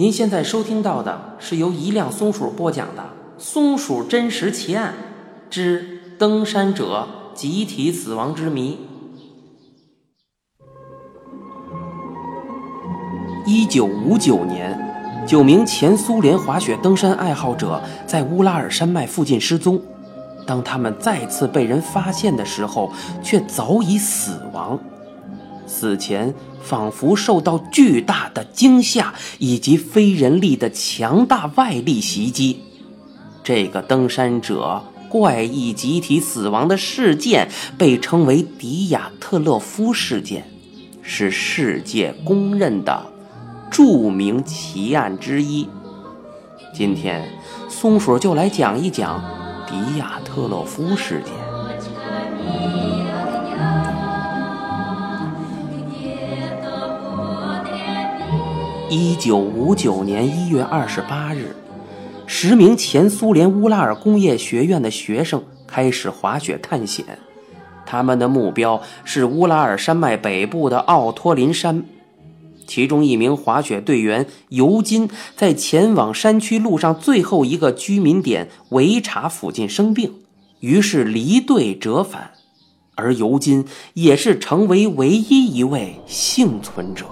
您现在收听到的是由一辆松鼠播讲的《松鼠真实奇案之登山者集体死亡之谜》。一九五九年，九名前苏联滑雪登山爱好者在乌拉尔山脉附近失踪。当他们再次被人发现的时候，却早已死亡。死前仿佛受到巨大的惊吓以及非人力的强大外力袭击，这个登山者怪异集体死亡的事件被称为迪亚特勒夫事件，是世界公认的著名奇案之一。今天，松鼠就来讲一讲迪亚特勒夫事件。一九五九年一月二十八日，十名前苏联乌拉尔工业学院的学生开始滑雪探险。他们的目标是乌拉尔山脉北部的奥托林山。其中一名滑雪队员尤金在前往山区路上最后一个居民点维查附近生病，于是离队折返。而尤金也是成为唯一一位幸存者。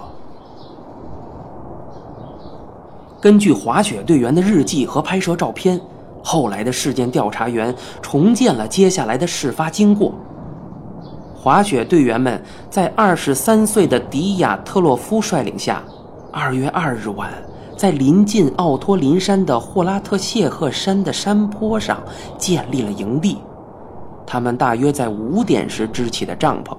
根据滑雪队员的日记和拍摄照片，后来的事件调查员重建了接下来的事发经过。滑雪队员们在二十三岁的迪亚特洛夫率领下，二月二日晚，在临近奥托林山的霍拉特谢赫山的山坡上建立了营地。他们大约在五点时支起的帐篷。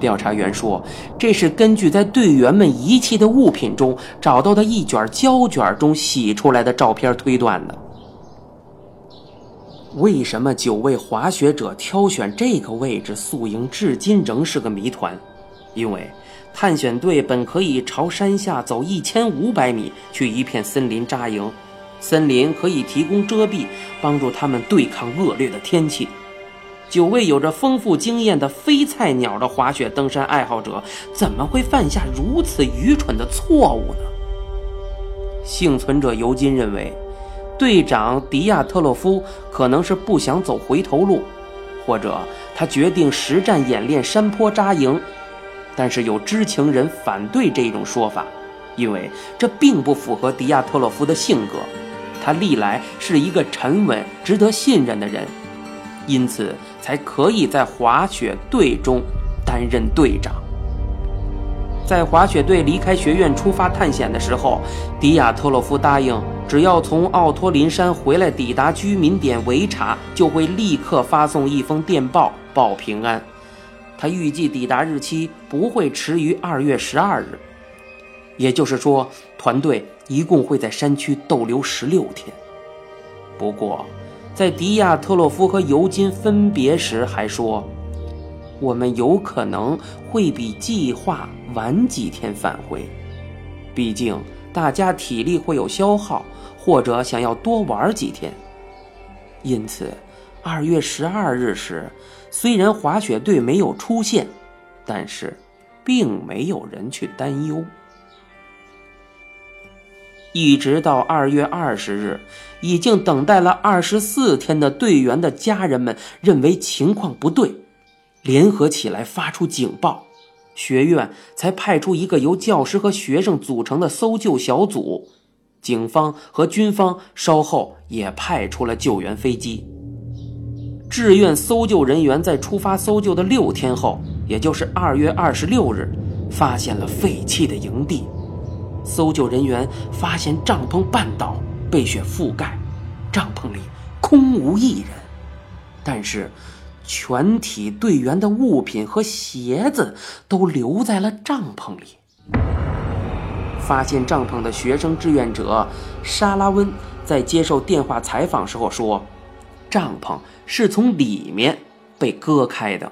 调查员说：“这是根据在队员们遗弃的物品中找到的一卷胶卷中洗出来的照片推断的。”为什么九位滑雪者挑选这个位置宿营，至今仍是个谜团。因为探险队本可以朝山下走一千五百米，去一片森林扎营，森林可以提供遮蔽，帮助他们对抗恶劣的天气。九位有着丰富经验的非菜鸟的滑雪登山爱好者，怎么会犯下如此愚蠢的错误呢？幸存者尤金认为，队长迪亚特洛夫可能是不想走回头路，或者他决定实战演练山坡扎营。但是有知情人反对这种说法，因为这并不符合迪亚特洛夫的性格。他历来是一个沉稳、值得信任的人。因此，才可以在滑雪队中担任队长。在滑雪队离开学院出发探险的时候，迪亚特洛夫答应，只要从奥托林山回来，抵达居民点维查，就会立刻发送一封电报报平安。他预计抵达日期不会迟于二月十二日，也就是说，团队一共会在山区逗留十六天。不过，在迪亚特洛夫和尤金分别时，还说：“我们有可能会比计划晚几天返回，毕竟大家体力会有消耗，或者想要多玩几天。因此，二月十二日时，虽然滑雪队没有出现，但是，并没有人去担忧。”一直到二月二十日，已经等待了二十四天的队员的家人们认为情况不对，联合起来发出警报，学院才派出一个由教师和学生组成的搜救小组，警方和军方稍后也派出了救援飞机。志愿搜救人员在出发搜救的六天后，也就是二月二十六日，发现了废弃的营地。搜救人员发现帐篷半倒，被雪覆盖，帐篷里空无一人。但是，全体队员的物品和鞋子都留在了帐篷里。发现帐篷的学生志愿者沙拉温在接受电话采访时候说：“帐篷是从里面被割开的。”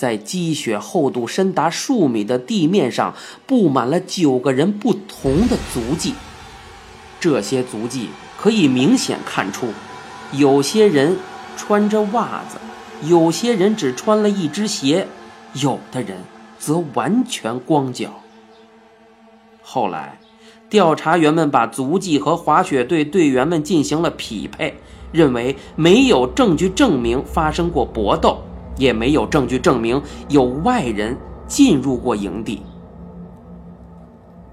在积雪厚度深达数米的地面上，布满了九个人不同的足迹。这些足迹可以明显看出，有些人穿着袜子，有些人只穿了一只鞋，有的人则完全光脚。后来，调查员们把足迹和滑雪队队员们进行了匹配，认为没有证据证明发生过搏斗，也没有证据证明有外人进入过营地。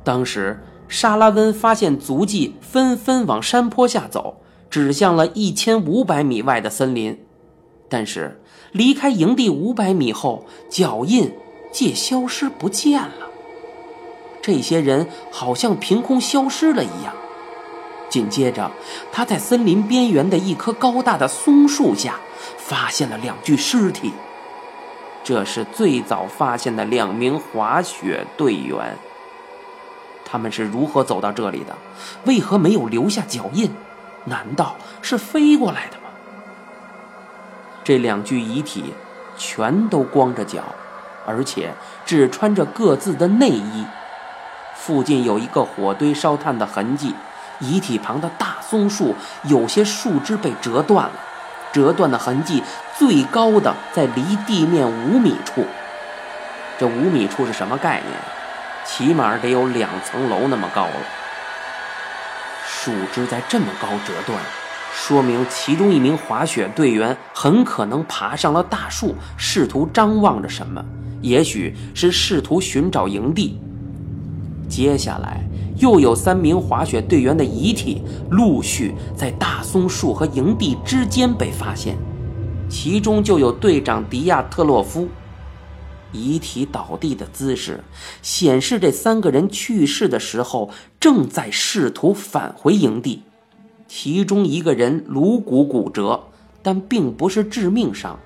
当时，沙拉温发现足迹纷纷往山坡下走，指向了一千五百米外的森林，但是离开营地五百米后，脚印竟消失不见了。这些人好像凭空消失了一样。紧接着，他在森林边缘的一棵高大的松树下发现了两具尸体。这是最早发现的两名滑雪队员。他们是如何走到这里的？为何没有留下脚印？难道是飞过来的吗？这两具遗体全都光着脚，而且只穿着各自的内衣。附近有一个火堆烧炭的痕迹，遗体旁的大松树有些树枝被折断了，折断的痕迹最高的在离地面五米处。这五米处是什么概念？起码得有两层楼那么高了。树枝在这么高折断，说明其中一名滑雪队员很可能爬上了大树，试图张望着什么，也许是试图寻找营地。接下来，又有三名滑雪队员的遗体陆续在大松树和营地之间被发现，其中就有队长迪亚特洛夫。遗体倒地的姿势显示，这三个人去世的时候正在试图返回营地。其中一个人颅骨骨折，但并不是致命伤。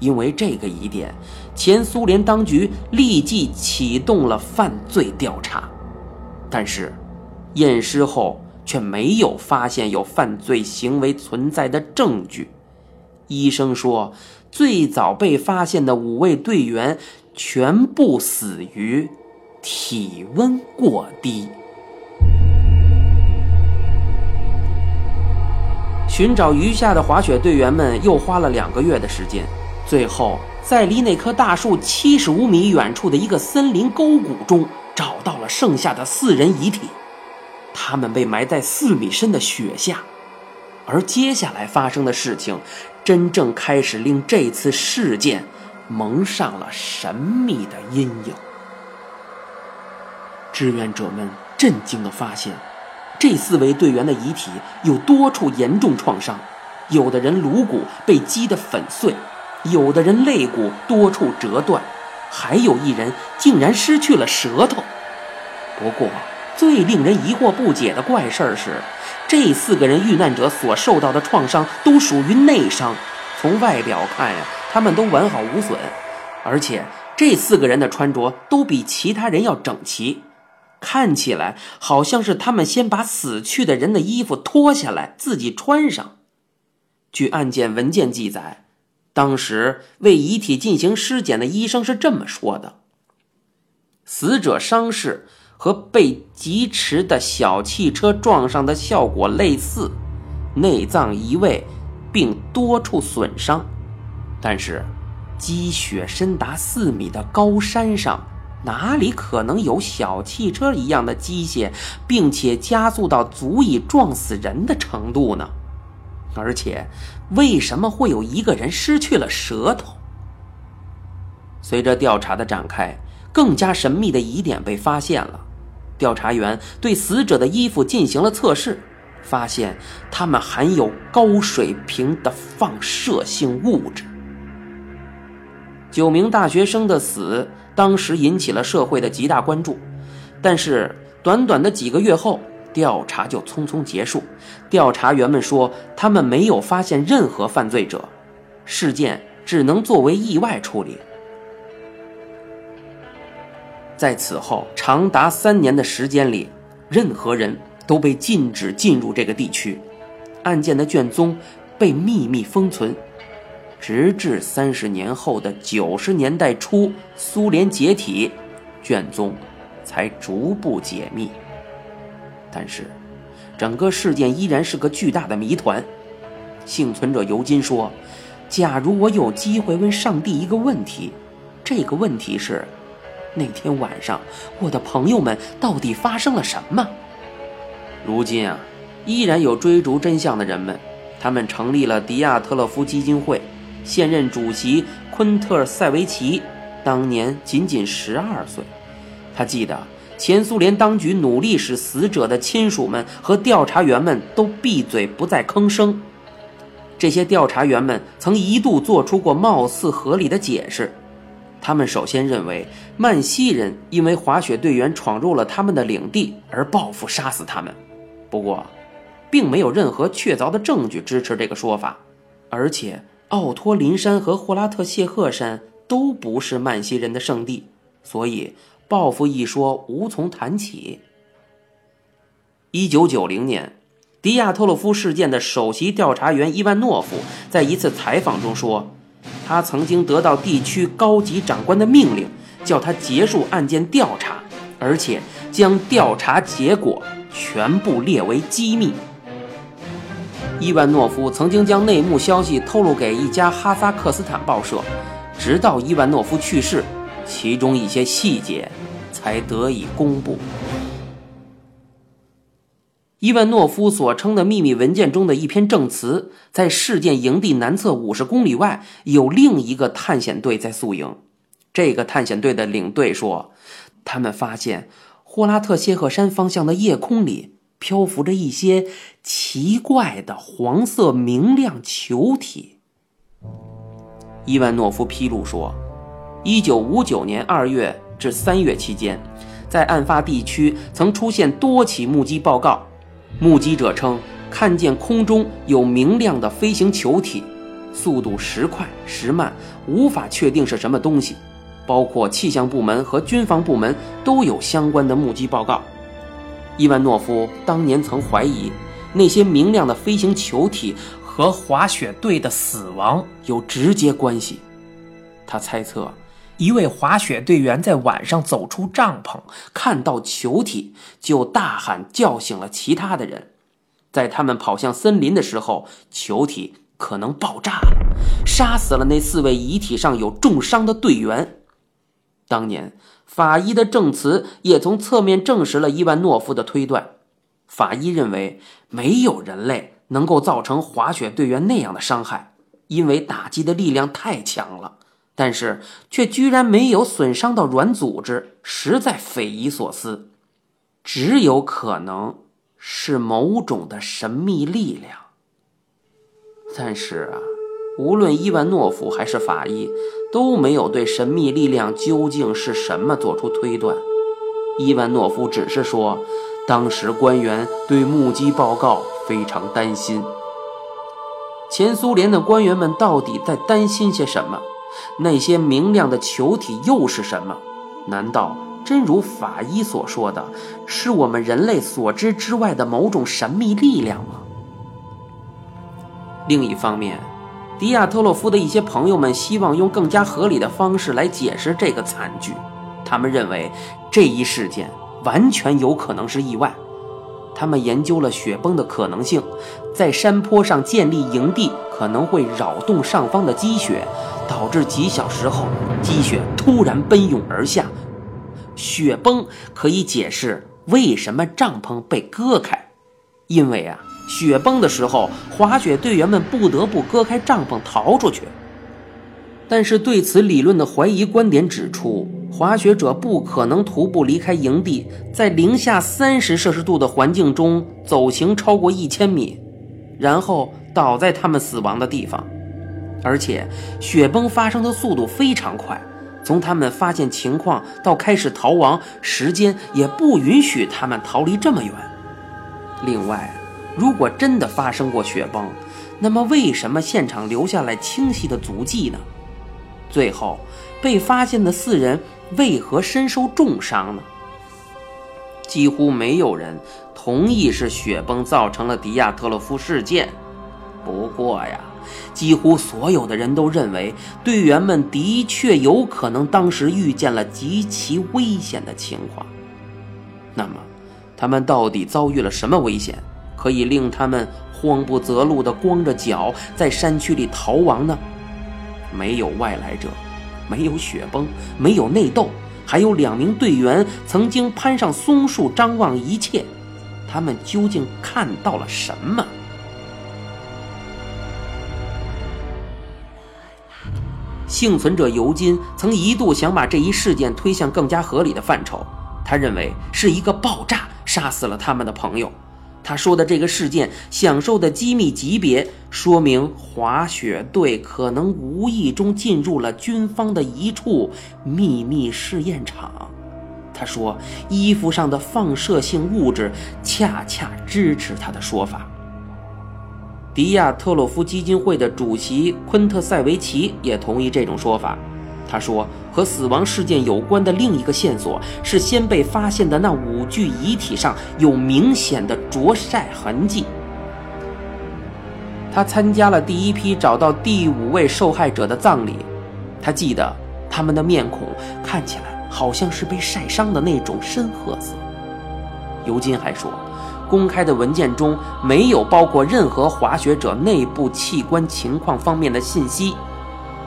因为这个疑点，前苏联当局立即启动了犯罪调查，但是验尸后却没有发现有犯罪行为存在的证据。医生说，最早被发现的五位队员全部死于体温过低。寻找余下的滑雪队员们又花了两个月的时间。最后，在离那棵大树七十五米远处的一个森林沟谷中，找到了剩下的四人遗体。他们被埋在四米深的雪下。而接下来发生的事情，真正开始令这次事件蒙上了神秘的阴影。志愿者们震惊地发现，这四位队员的遗体有多处严重创伤，有的人颅骨被击得粉碎。有的人肋骨多处折断，还有一人竟然失去了舌头。不过，最令人疑惑不解的怪事是，这四个人遇难者所受到的创伤都属于内伤。从外表看呀，他们都完好无损，而且这四个人的穿着都比其他人要整齐，看起来好像是他们先把死去的人的衣服脱下来自己穿上。据案件文件记载。当时为遗体进行尸检的医生是这么说的：死者伤势和被疾驰的小汽车撞上的效果类似，内脏移位，并多处损伤。但是，积雪深达四米的高山上，哪里可能有小汽车一样的机械，并且加速到足以撞死人的程度呢？而且，为什么会有一个人失去了舌头？随着调查的展开，更加神秘的疑点被发现了。调查员对死者的衣服进行了测试，发现它们含有高水平的放射性物质。九名大学生的死当时引起了社会的极大关注，但是短短的几个月后。调查就匆匆结束。调查员们说，他们没有发现任何犯罪者，事件只能作为意外处理。在此后长达三年的时间里，任何人都被禁止进入这个地区，案件的卷宗被秘密封存，直至三十年后的九十年代初，苏联解体，卷宗才逐步解密。但是，整个事件依然是个巨大的谜团。幸存者尤金说：“假如我有机会问上帝一个问题，这个问题是：那天晚上我的朋友们到底发生了什么？如今啊，依然有追逐真相的人们，他们成立了迪亚特勒夫基金会，现任主席昆特塞维奇当年仅仅十二岁，他记得。前苏联当局努力使死者的亲属们和调查员们都闭嘴，不再吭声。这些调查员们曾一度做出过貌似合理的解释。他们首先认为曼西人因为滑雪队员闯入了他们的领地而报复杀死他们，不过，并没有任何确凿的证据支持这个说法。而且，奥托林山和霍拉特谢赫山都不是曼西人的圣地，所以。报复一说无从谈起。一九九零年，迪亚特洛夫事件的首席调查员伊万诺夫在一次采访中说，他曾经得到地区高级长官的命令，叫他结束案件调查，而且将调查结果全部列为机密。伊万诺夫曾经将内幕消息透露给一家哈萨克斯坦报社，直到伊万诺夫去世。其中一些细节才得以公布。伊万诺夫所称的秘密文件中的一篇证词，在事件营地南侧五十公里外有另一个探险队在宿营。这个探险队的领队说，他们发现霍拉特谢赫山方向的夜空里漂浮着一些奇怪的黄色明亮球体。伊万诺夫披露说。一九五九年二月至三月期间，在案发地区曾出现多起目击报告。目击者称看见空中有明亮的飞行球体，速度时快时慢，无法确定是什么东西。包括气象部门和军方部门都有相关的目击报告。伊万诺夫当年曾怀疑那些明亮的飞行球体和滑雪队的死亡有直接关系。他猜测。一位滑雪队员在晚上走出帐篷，看到球体，就大喊叫醒了其他的人。在他们跑向森林的时候，球体可能爆炸了，杀死了那四位遗体上有重伤的队员。当年法医的证词也从侧面证实了伊万诺夫的推断。法医认为，没有人类能够造成滑雪队员那样的伤害，因为打击的力量太强了。但是却居然没有损伤到软组织，实在匪夷所思。只有可能是某种的神秘力量。但是啊，无论伊万诺夫还是法医，都没有对神秘力量究竟是什么做出推断。伊万诺夫只是说，当时官员对目击报告非常担心。前苏联的官员们到底在担心些什么？那些明亮的球体又是什么？难道真如法医所说的，是我们人类所知之外的某种神秘力量吗？另一方面，迪亚特洛夫的一些朋友们希望用更加合理的方式来解释这个惨剧。他们认为这一事件完全有可能是意外。他们研究了雪崩的可能性，在山坡上建立营地可能会扰动上方的积雪。导致几小时后积雪突然奔涌而下，雪崩可以解释为什么帐篷被割开，因为啊，雪崩的时候滑雪队员们不得不割开帐篷逃出去。但是对此理论的怀疑观点指出，滑雪者不可能徒步离开营地，在零下三十摄氏度的环境中走行超过一千米，然后倒在他们死亡的地方。而且，雪崩发生的速度非常快，从他们发现情况到开始逃亡，时间也不允许他们逃离这么远。另外，如果真的发生过雪崩，那么为什么现场留下来清晰的足迹呢？最后，被发现的四人为何身受重伤呢？几乎没有人同意是雪崩造成了迪亚特洛夫事件。不过呀。几乎所有的人都认为，队员们的确有可能当时遇见了极其危险的情况。那么，他们到底遭遇了什么危险，可以令他们慌不择路地光着脚在山区里逃亡呢？没有外来者，没有雪崩，没有内斗，还有两名队员曾经攀上松树张望一切。他们究竟看到了什么？幸存者尤金曾一度想把这一事件推向更加合理的范畴，他认为是一个爆炸杀死了他们的朋友。他说的这个事件享受的机密级别，说明滑雪队可能无意中进入了军方的一处秘密试验场。他说，衣服上的放射性物质恰恰支持他的说法。迪亚特洛夫基金会的主席昆特塞维奇也同意这种说法。他说，和死亡事件有关的另一个线索是先被发现的那五具遗体上有明显的灼晒痕迹。他参加了第一批找到第五位受害者的葬礼，他记得他们的面孔看起来好像是被晒伤的那种深褐色。尤金还说。公开的文件中没有包括任何滑雪者内部器官情况方面的信息，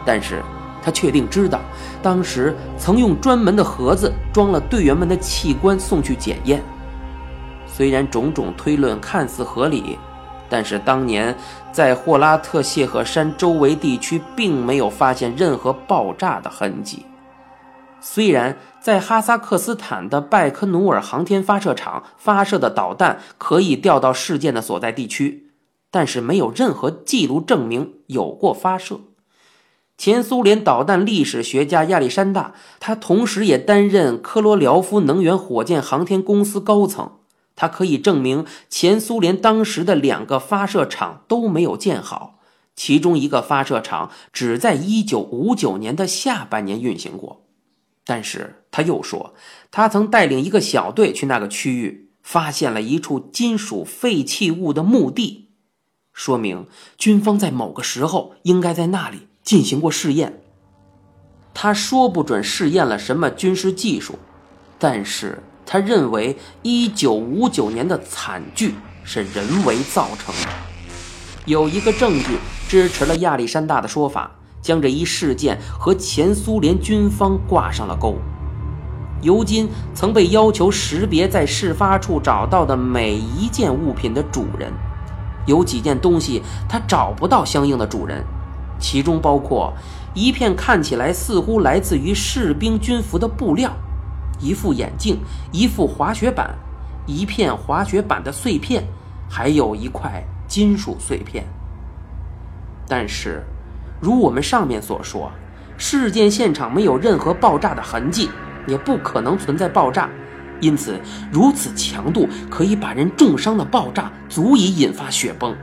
但是他确定知道，当时曾用专门的盒子装了队员们的器官送去检验。虽然种种推论看似合理，但是当年在霍拉特谢赫山周围地区并没有发现任何爆炸的痕迹。虽然在哈萨克斯坦的拜科努尔航天发射场发射的导弹可以调到事件的所在地区，但是没有任何记录证明有过发射。前苏联导弹历史学家亚历山大，他同时也担任科罗廖夫能源火箭航天公司高层，他可以证明前苏联当时的两个发射场都没有建好，其中一个发射场只在1959年的下半年运行过。但是他又说，他曾带领一个小队去那个区域，发现了一处金属废弃物的墓地，说明军方在某个时候应该在那里进行过试验。他说不准试验了什么军事技术，但是他认为1959年的惨剧是人为造成的。有一个证据支持了亚历山大的说法。将这一事件和前苏联军方挂上了钩。尤金曾被要求识别在事发处找到的每一件物品的主人，有几件东西他找不到相应的主人，其中包括一片看起来似乎来自于士兵军服的布料，一副眼镜，一副滑雪板，一片滑雪板的碎片，还有一块金属碎片。但是。如我们上面所说，事件现场没有任何爆炸的痕迹，也不可能存在爆炸，因此如此强度可以把人重伤的爆炸足以引发雪崩。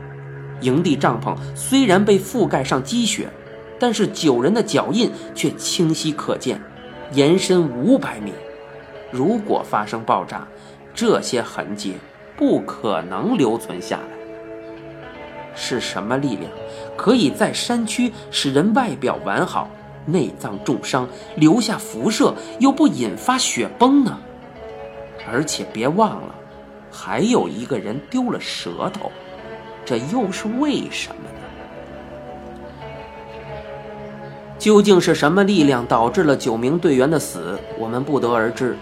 营地帐篷虽然被覆盖上积雪，但是九人的脚印却清晰可见，延伸五百米。如果发生爆炸，这些痕迹不可能留存下来。是什么力量？可以在山区使人外表完好，内脏重伤，留下辐射又不引发雪崩呢？而且别忘了，还有一个人丢了舌头，这又是为什么呢？究竟是什么力量导致了九名队员的死？我们不得而知。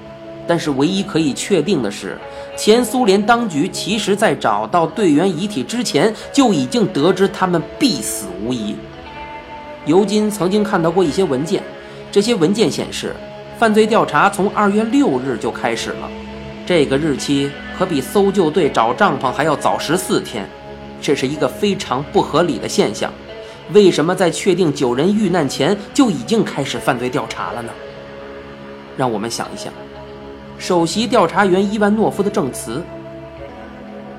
但是唯一可以确定的是，前苏联当局其实在找到队员遗体之前就已经得知他们必死无疑。尤金曾经看到过一些文件，这些文件显示，犯罪调查从二月六日就开始了，这个日期可比搜救队找帐篷还要早十四天，这是一个非常不合理的现象。为什么在确定九人遇难前就已经开始犯罪调查了呢？让我们想一想。首席调查员伊万诺夫的证词：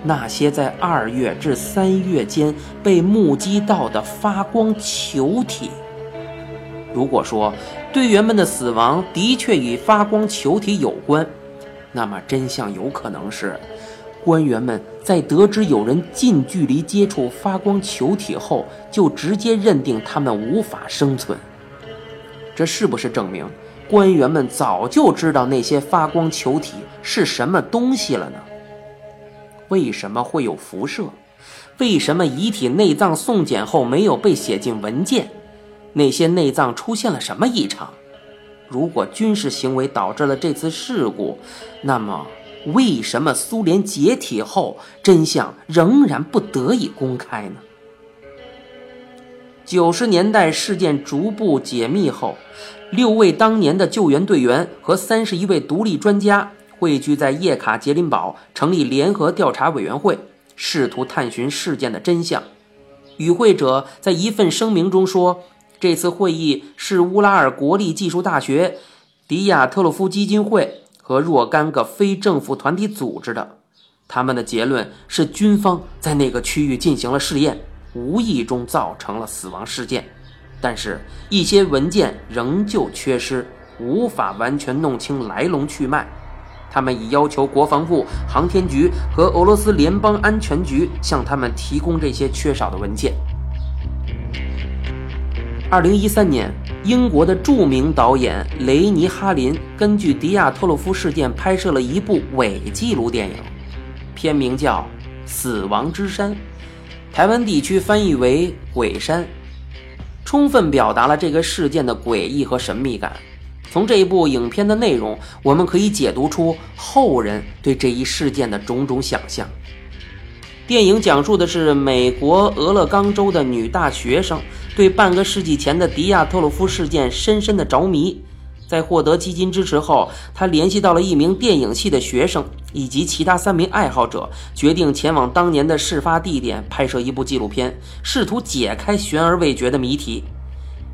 那些在二月至三月间被目击到的发光球体。如果说队员们的死亡的确与发光球体有关，那么真相有可能是，官员们在得知有人近距离接触发光球体后，就直接认定他们无法生存。这是不是证明？官员们早就知道那些发光球体是什么东西了呢？为什么会有辐射？为什么遗体内脏送检后没有被写进文件？那些内脏出现了什么异常？如果军事行为导致了这次事故，那么为什么苏联解体后真相仍然不得以公开呢？九十年代事件逐步解密后，六位当年的救援队员和三十一位独立专家汇聚在叶卡捷琳堡，成立联合调查委员会，试图探寻事件的真相。与会者在一份声明中说：“这次会议是乌拉尔国立技术大学、迪亚特洛夫基金会和若干个非政府团体组织的。他们的结论是，军方在那个区域进行了试验。”无意中造成了死亡事件，但是，一些文件仍旧缺失，无法完全弄清来龙去脉。他们已要求国防部、航天局和俄罗斯联邦安全局向他们提供这些缺少的文件。二零一三年，英国的著名导演雷尼哈林根据迪亚特洛夫事件拍摄了一部伪纪录电影，片名叫《死亡之山》。台湾地区翻译为“鬼山”，充分表达了这个事件的诡异和神秘感。从这一部影片的内容，我们可以解读出后人对这一事件的种种想象。电影讲述的是美国俄勒冈州的女大学生对半个世纪前的迪亚特洛夫事件深深的着迷。在获得基金支持后，他联系到了一名电影系的学生以及其他三名爱好者，决定前往当年的事发地点拍摄一部纪录片，试图解开悬而未决的谜题。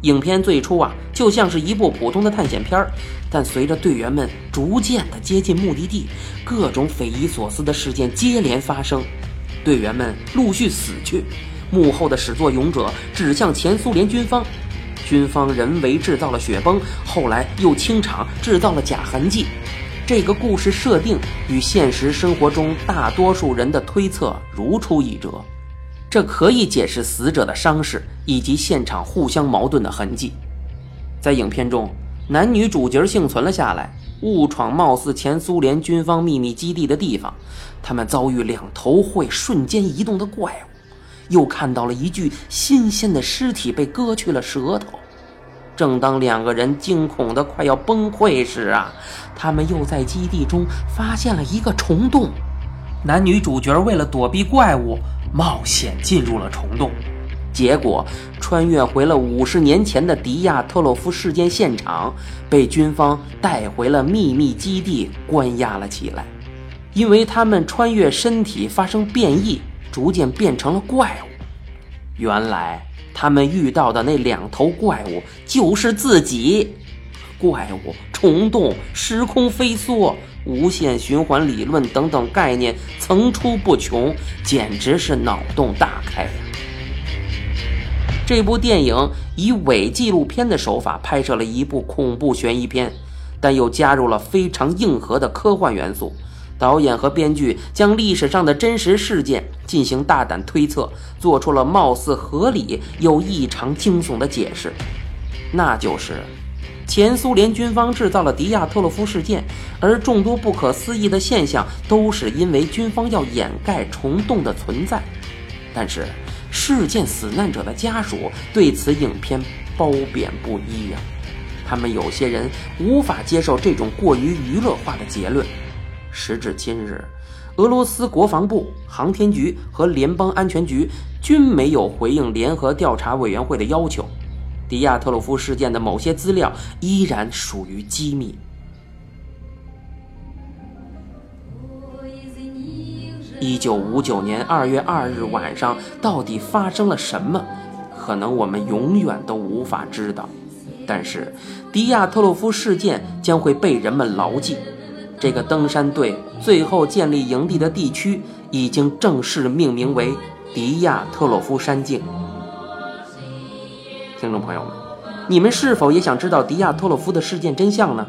影片最初啊，就像是一部普通的探险片儿，但随着队员们逐渐的接近目的地，各种匪夷所思的事件接连发生，队员们陆续死去，幕后的始作俑者指向前苏联军方。军方人为制造了雪崩，后来又清场制造了假痕迹。这个故事设定与现实生活中大多数人的推测如出一辙，这可以解释死者的伤势以及现场互相矛盾的痕迹。在影片中，男女主角幸存了下来，误闯貌似前苏联军方秘密基地的地方，他们遭遇两头会瞬间移动的怪物。又看到了一具新鲜的尸体被割去了舌头。正当两个人惊恐的快要崩溃时啊，他们又在基地中发现了一个虫洞。男女主角为了躲避怪物，冒险进入了虫洞，结果穿越回了五十年前的迪亚特洛夫事件现场，被军方带回了秘密基地关押了起来。因为他们穿越身体发生变异。逐渐变成了怪物。原来他们遇到的那两头怪物就是自己。怪物、虫洞、时空飞梭、无限循环理论等等概念层出不穷，简直是脑洞大开呀！这部电影以伪纪录片的手法拍摄了一部恐怖悬疑片，但又加入了非常硬核的科幻元素。导演和编剧将历史上的真实事件进行大胆推测，做出了貌似合理又异常惊悚的解释，那就是前苏联军方制造了迪亚特洛夫事件，而众多不可思议的现象都是因为军方要掩盖虫洞的存在。但是，事件死难者的家属对此影片褒贬不一呀，他们有些人无法接受这种过于娱乐化的结论。时至今日，俄罗斯国防部、航天局和联邦安全局均没有回应联合调查委员会的要求。迪亚特洛夫事件的某些资料依然属于机密。一九五九年二月二日晚上，到底发生了什么？可能我们永远都无法知道。但是，迪亚特洛夫事件将会被人们牢记。这个登山队最后建立营地的地区已经正式命名为迪亚特洛夫山径。听众朋友们，你们是否也想知道迪亚特洛夫的事件真相呢？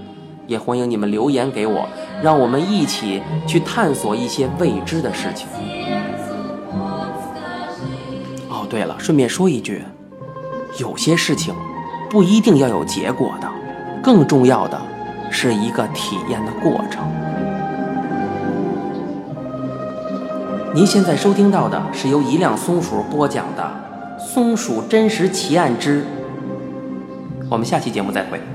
也欢迎你们留言给我，让我们一起去探索一些未知的事情。哦，对了，顺便说一句，有些事情不一定要有结果的，更重要的。是一个体验的过程。您现在收听到的是由一辆松鼠播讲的《松鼠真实奇案之》，我们下期节目再会。